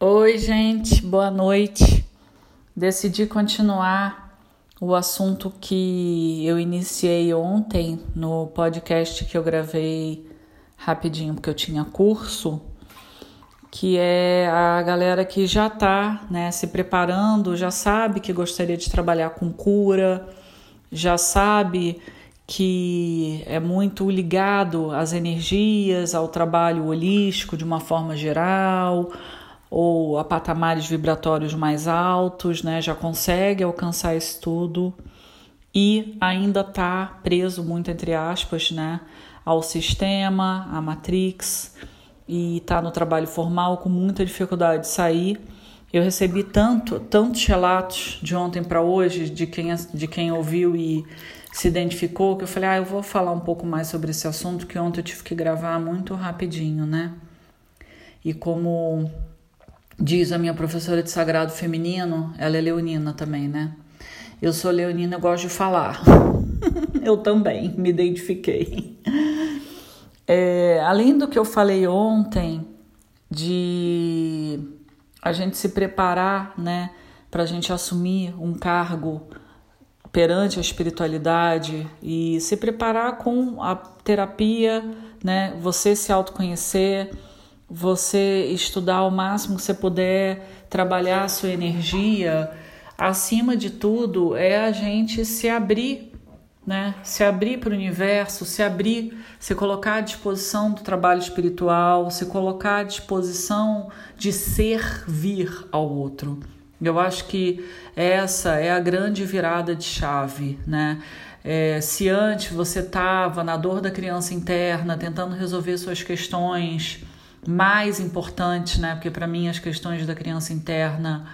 Oi, gente, boa noite. Decidi continuar o assunto que eu iniciei ontem no podcast que eu gravei rapidinho, porque eu tinha curso, que é a galera que já está né, se preparando, já sabe que gostaria de trabalhar com cura, já sabe que é muito ligado às energias, ao trabalho holístico de uma forma geral ou a patamares vibratórios mais altos, né? Já consegue alcançar isso tudo e ainda está preso muito entre aspas, né? Ao sistema, à matrix e está no trabalho formal com muita dificuldade de sair. Eu recebi tanto, tantos relatos de ontem para hoje de quem, de quem ouviu e se identificou que eu falei, ah, eu vou falar um pouco mais sobre esse assunto que ontem eu tive que gravar muito rapidinho, né? E como Diz a minha professora de sagrado feminino, ela é leonina também, né? Eu sou leonina, eu gosto de falar. eu também me identifiquei. É, além do que eu falei ontem, de a gente se preparar, né, para a gente assumir um cargo perante a espiritualidade e se preparar com a terapia, né, você se autoconhecer você estudar ao máximo que você puder, trabalhar a sua energia. Acima de tudo, é a gente se abrir, né? Se abrir para o universo, se abrir, se colocar à disposição do trabalho espiritual, se colocar à disposição de servir ao outro. Eu acho que essa é a grande virada de chave, né? É, se antes você estava na dor da criança interna, tentando resolver suas questões, mais importantes, né? Porque para mim as questões da criança interna,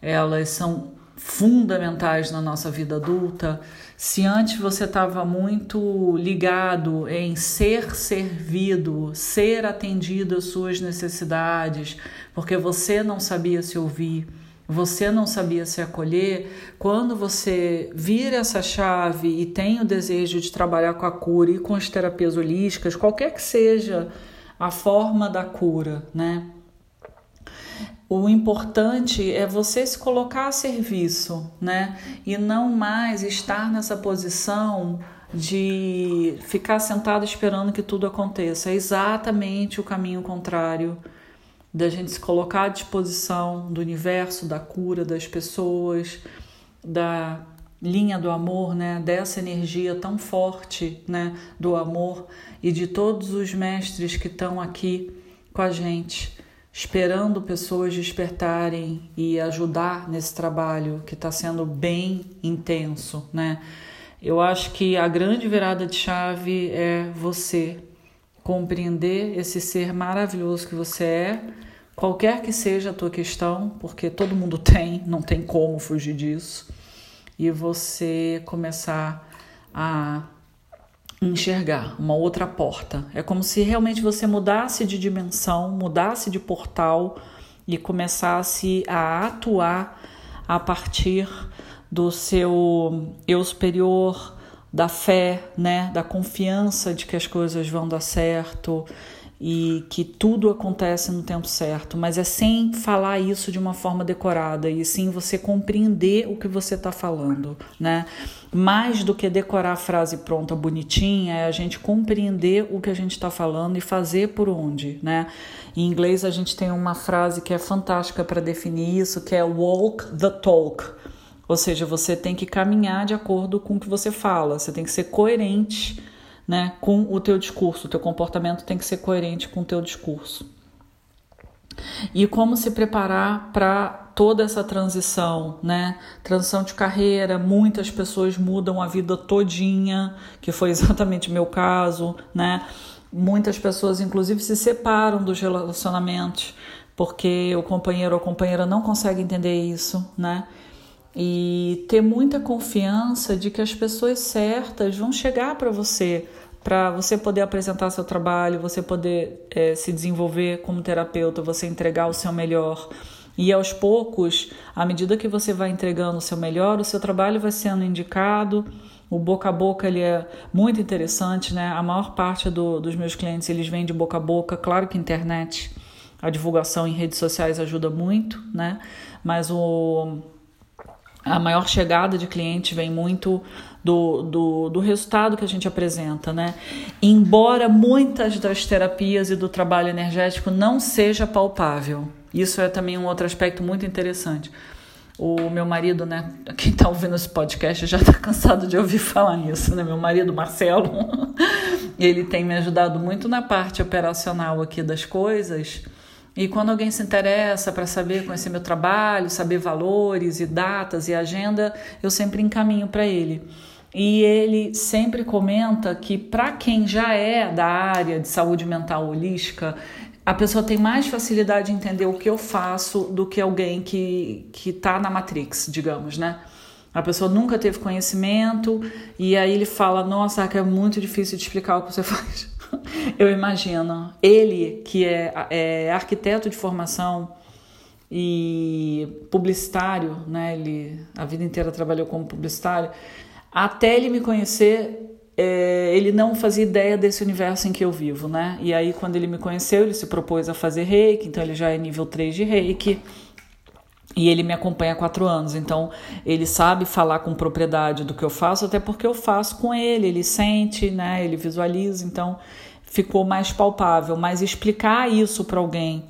elas são fundamentais na nossa vida adulta. Se antes você estava muito ligado em ser servido, ser atendido às suas necessidades, porque você não sabia se ouvir, você não sabia se acolher, quando você vira essa chave e tem o desejo de trabalhar com a cura e com as terapias holísticas, qualquer que seja a forma da cura, né? O importante é você se colocar a serviço, né? E não mais estar nessa posição de ficar sentado esperando que tudo aconteça. É exatamente o caminho contrário da gente se colocar à disposição do universo, da cura das pessoas, da linha do amor, né, dessa energia tão forte, né, do amor e de todos os mestres que estão aqui com a gente, esperando pessoas despertarem e ajudar nesse trabalho que está sendo bem intenso, né? Eu acho que a grande virada de chave é você compreender esse ser maravilhoso que você é, qualquer que seja a tua questão, porque todo mundo tem, não tem como fugir disso e você começar a enxergar uma outra porta. É como se realmente você mudasse de dimensão, mudasse de portal e começasse a atuar a partir do seu eu superior, da fé, né, da confiança de que as coisas vão dar certo e que tudo acontece no tempo certo, mas é sem falar isso de uma forma decorada e sim você compreender o que você está falando, né? Mais do que decorar a frase pronta, bonitinha, é a gente compreender o que a gente está falando e fazer por onde, né? Em inglês a gente tem uma frase que é fantástica para definir isso, que é walk the talk. Ou seja, você tem que caminhar de acordo com o que você fala, você tem que ser coerente né, com o teu discurso. O teu comportamento tem que ser coerente com o teu discurso. E como se preparar para toda essa transição, né? Transição de carreira, muitas pessoas mudam a vida todinha, que foi exatamente o meu caso, né? Muitas pessoas inclusive se separam dos relacionamentos porque o companheiro ou a companheira não consegue entender isso, né? E ter muita confiança de que as pessoas certas vão chegar para você para você poder apresentar seu trabalho, você poder é, se desenvolver como terapeuta, você entregar o seu melhor. E aos poucos, à medida que você vai entregando o seu melhor, o seu trabalho vai sendo indicado. O boca a boca ele é muito interessante, né? A maior parte do, dos meus clientes eles vêm de boca a boca, claro que internet a divulgação em redes sociais ajuda muito, né? Mas o, a maior chegada de cliente vem muito do, do, do resultado que a gente apresenta, né? Embora muitas das terapias e do trabalho energético não seja palpável. Isso é também um outro aspecto muito interessante. O meu marido, né? Quem está ouvindo esse podcast já está cansado de ouvir falar nisso, né? Meu marido, Marcelo, ele tem me ajudado muito na parte operacional aqui das coisas. E quando alguém se interessa para saber conhecer meu trabalho, saber valores e datas e agenda, eu sempre encaminho para ele. E ele sempre comenta que para quem já é da área de saúde mental holística, a pessoa tem mais facilidade de entender o que eu faço do que alguém que está na Matrix, digamos, né? A pessoa nunca teve conhecimento e aí ele fala: Nossa, é muito difícil de explicar o que você faz. Eu imagino. Ele, que é, é arquiteto de formação e publicitário, né? Ele a vida inteira trabalhou como publicitário. Até ele me conhecer, é, ele não fazia ideia desse universo em que eu vivo, né? E aí, quando ele me conheceu, ele se propôs a fazer reiki, então ele já é nível 3 de reiki. E ele me acompanha há quatro anos, então ele sabe falar com propriedade do que eu faço, até porque eu faço com ele, ele sente, né? Ele visualiza, então ficou mais palpável. Mas explicar isso para alguém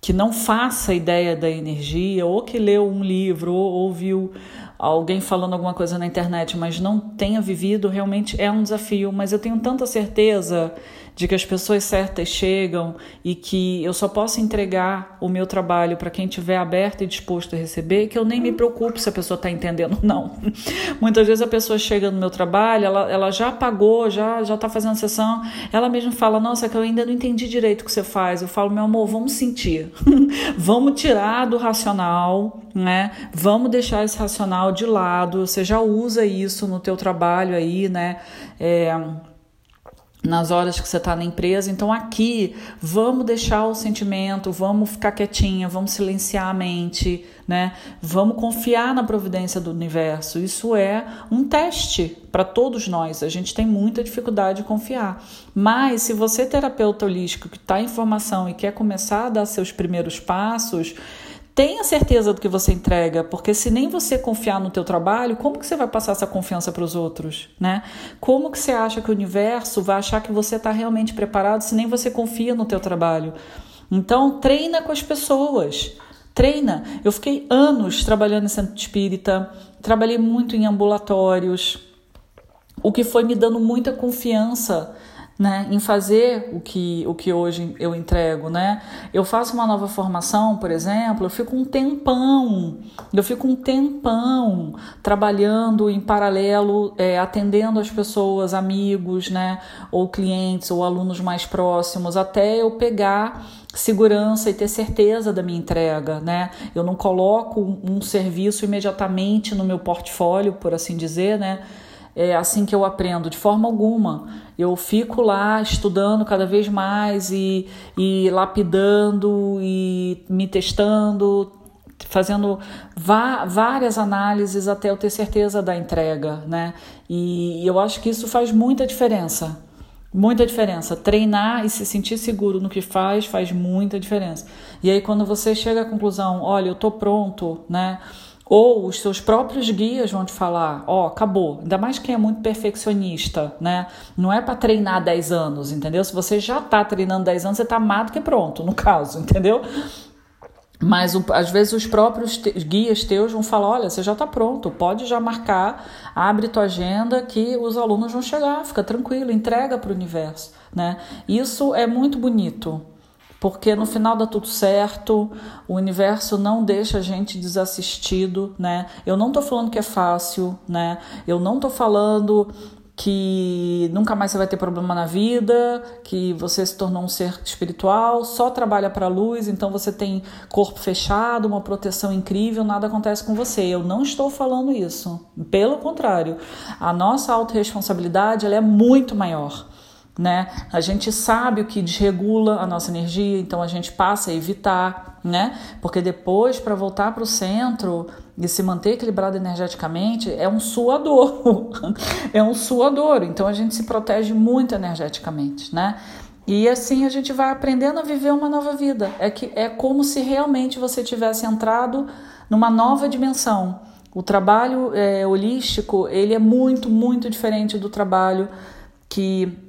que não faça ideia da energia, ou que leu um livro, ou ouviu alguém falando alguma coisa na internet, mas não tenha vivido, realmente é um desafio. Mas eu tenho tanta certeza de que as pessoas certas chegam e que eu só posso entregar o meu trabalho para quem estiver aberto e disposto a receber, que eu nem me preocupo se a pessoa está entendendo ou não. Muitas vezes a pessoa chega no meu trabalho, ela, ela já pagou, já já está fazendo sessão, ela mesma fala: Nossa, que eu ainda não entendi direito o que você faz. Eu falo: Meu amor, vamos sentir, vamos tirar do racional, né? Vamos deixar esse racional de lado. Você já usa isso no teu trabalho aí, né? É, nas horas que você está na empresa. Então, aqui, vamos deixar o sentimento, vamos ficar quietinha, vamos silenciar a mente, né? Vamos confiar na providência do universo. Isso é um teste para todos nós. A gente tem muita dificuldade de confiar. Mas, se você, terapeuta holístico, que está em formação e quer começar a dar seus primeiros passos, Tenha certeza do que você entrega, porque se nem você confiar no teu trabalho, como que você vai passar essa confiança para os outros, né? Como que você acha que o universo vai achar que você está realmente preparado se nem você confia no teu trabalho? Então, treina com as pessoas. Treina. Eu fiquei anos trabalhando em centro espírita, trabalhei muito em ambulatórios, o que foi me dando muita confiança né, em fazer o que, o que hoje eu entrego, né? Eu faço uma nova formação, por exemplo, eu fico um tempão, eu fico um tempão trabalhando em paralelo, é, atendendo as pessoas, amigos, né, ou clientes ou alunos mais próximos, até eu pegar segurança e ter certeza da minha entrega, né? Eu não coloco um serviço imediatamente no meu portfólio, por assim dizer, né? É assim que eu aprendo, de forma alguma. Eu fico lá estudando cada vez mais e, e lapidando e me testando, fazendo várias análises até eu ter certeza da entrega, né? E eu acho que isso faz muita diferença. Muita diferença. Treinar e se sentir seguro no que faz faz muita diferença. E aí, quando você chega à conclusão, olha, eu tô pronto, né? Ou os seus próprios guias vão te falar: ó, oh, acabou. Ainda mais quem é muito perfeccionista, né? Não é para treinar 10 anos, entendeu? Se você já tá treinando 10 anos, você tá amado que pronto, no caso, entendeu? Mas às vezes os próprios te, guias teus vão falar: olha, você já está pronto, pode já marcar, abre tua agenda que os alunos vão chegar, fica tranquilo, entrega para o universo. Né? Isso é muito bonito porque no final dá tudo certo, o universo não deixa a gente desassistido, né? Eu não tô falando que é fácil, né? Eu não tô falando que nunca mais você vai ter problema na vida, que você se tornou um ser espiritual, só trabalha para a luz, então você tem corpo fechado, uma proteção incrível, nada acontece com você. Eu não estou falando isso. Pelo contrário, a nossa autorresponsabilidade ela é muito maior né? A gente sabe o que desregula a nossa energia, então a gente passa a evitar, né? Porque depois para voltar para o centro e se manter equilibrado energeticamente é um suador, é um suador. Então a gente se protege muito energeticamente, né? E assim a gente vai aprendendo a viver uma nova vida. É que é como se realmente você tivesse entrado numa nova dimensão. O trabalho é, holístico ele é muito muito diferente do trabalho que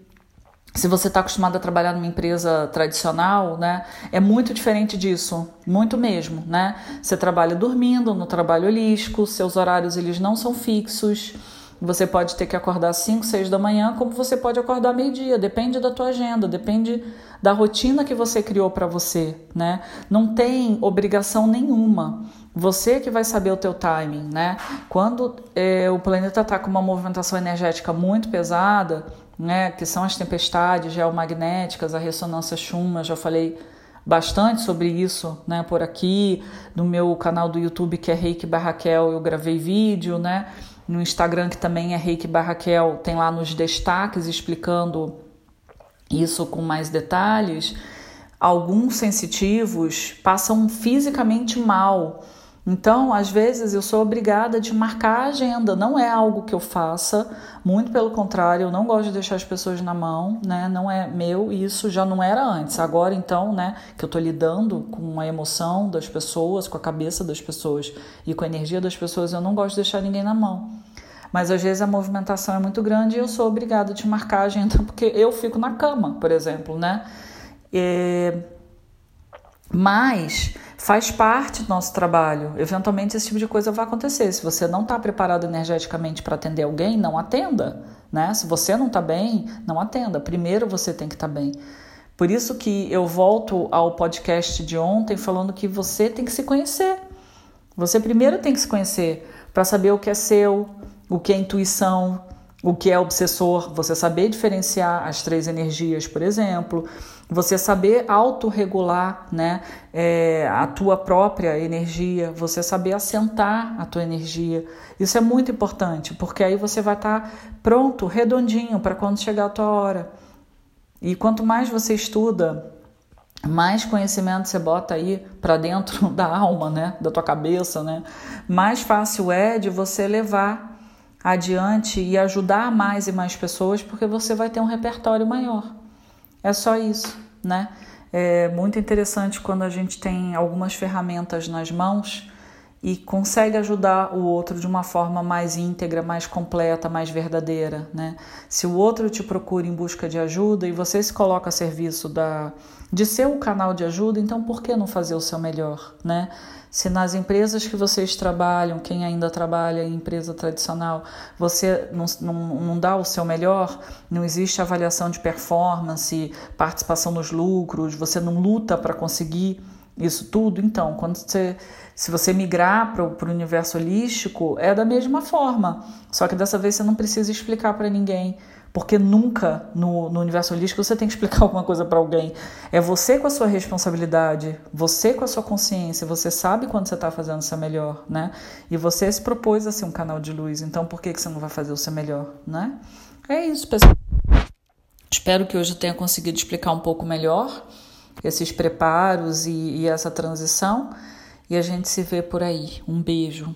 se você está acostumado a trabalhar numa empresa tradicional, né, é muito diferente disso, muito mesmo, né? Você trabalha dormindo no trabalho holístico, seus horários eles não são fixos. Você pode ter que acordar 5, 6 da manhã, como você pode acordar meio-dia, depende da tua agenda, depende da rotina que você criou para você, né? Não tem obrigação nenhuma. Você que vai saber o teu timing, né? Quando é, o planeta está com uma movimentação energética muito pesada, né? Que são as tempestades geomagnéticas, a ressonância Schumann, já falei bastante sobre isso, né? Por aqui no meu canal do YouTube que é Reiki Barraquel, eu gravei vídeo, né? no Instagram, que também é Reiki Barraquel, tem lá nos destaques explicando isso com mais detalhes. Alguns sensitivos passam fisicamente mal então, às vezes, eu sou obrigada de marcar a agenda, não é algo que eu faça, muito pelo contrário, eu não gosto de deixar as pessoas na mão, né? Não é meu, isso já não era antes. Agora, então, né, que eu estou lidando com a emoção das pessoas, com a cabeça das pessoas e com a energia das pessoas, eu não gosto de deixar ninguém na mão. Mas às vezes a movimentação é muito grande e eu sou obrigada de marcar a agenda porque eu fico na cama, por exemplo, né? E... Mas faz parte do nosso trabalho. Eventualmente esse tipo de coisa vai acontecer. Se você não está preparado energeticamente para atender alguém, não atenda. Né? Se você não está bem, não atenda. Primeiro você tem que estar tá bem. Por isso que eu volto ao podcast de ontem falando que você tem que se conhecer. Você primeiro tem que se conhecer para saber o que é seu, o que é intuição, o que é obsessor, você saber diferenciar as três energias, por exemplo, você saber autorregular né, é, a tua própria energia, você saber assentar a tua energia. Isso é muito importante, porque aí você vai estar tá pronto, redondinho, para quando chegar a tua hora. E quanto mais você estuda, mais conhecimento você bota aí para dentro da alma, né, da tua cabeça, né, mais fácil é de você levar adiante e ajudar mais e mais pessoas, porque você vai ter um repertório maior. É só isso, né? É muito interessante quando a gente tem algumas ferramentas nas mãos e consegue ajudar o outro de uma forma mais íntegra, mais completa, mais verdadeira, né? Se o outro te procura em busca de ajuda e você se coloca a serviço da de ser o canal de ajuda, então por que não fazer o seu melhor, né? Se nas empresas que vocês trabalham, quem ainda trabalha em empresa tradicional, você não, não, não dá o seu melhor, não existe avaliação de performance, participação nos lucros, você não luta para conseguir isso tudo, então, quando você, se você migrar para o universo holístico, é da mesma forma. Só que dessa vez você não precisa explicar para ninguém porque nunca no, no universo holístico você tem que explicar alguma coisa para alguém. É você com a sua responsabilidade, você com a sua consciência, você sabe quando você está fazendo o seu melhor, né? E você se propôs a ser um canal de luz, então por que, que você não vai fazer o seu melhor, né? É isso, pessoal. Espero que hoje eu tenha conseguido explicar um pouco melhor esses preparos e, e essa transição. E a gente se vê por aí. Um beijo.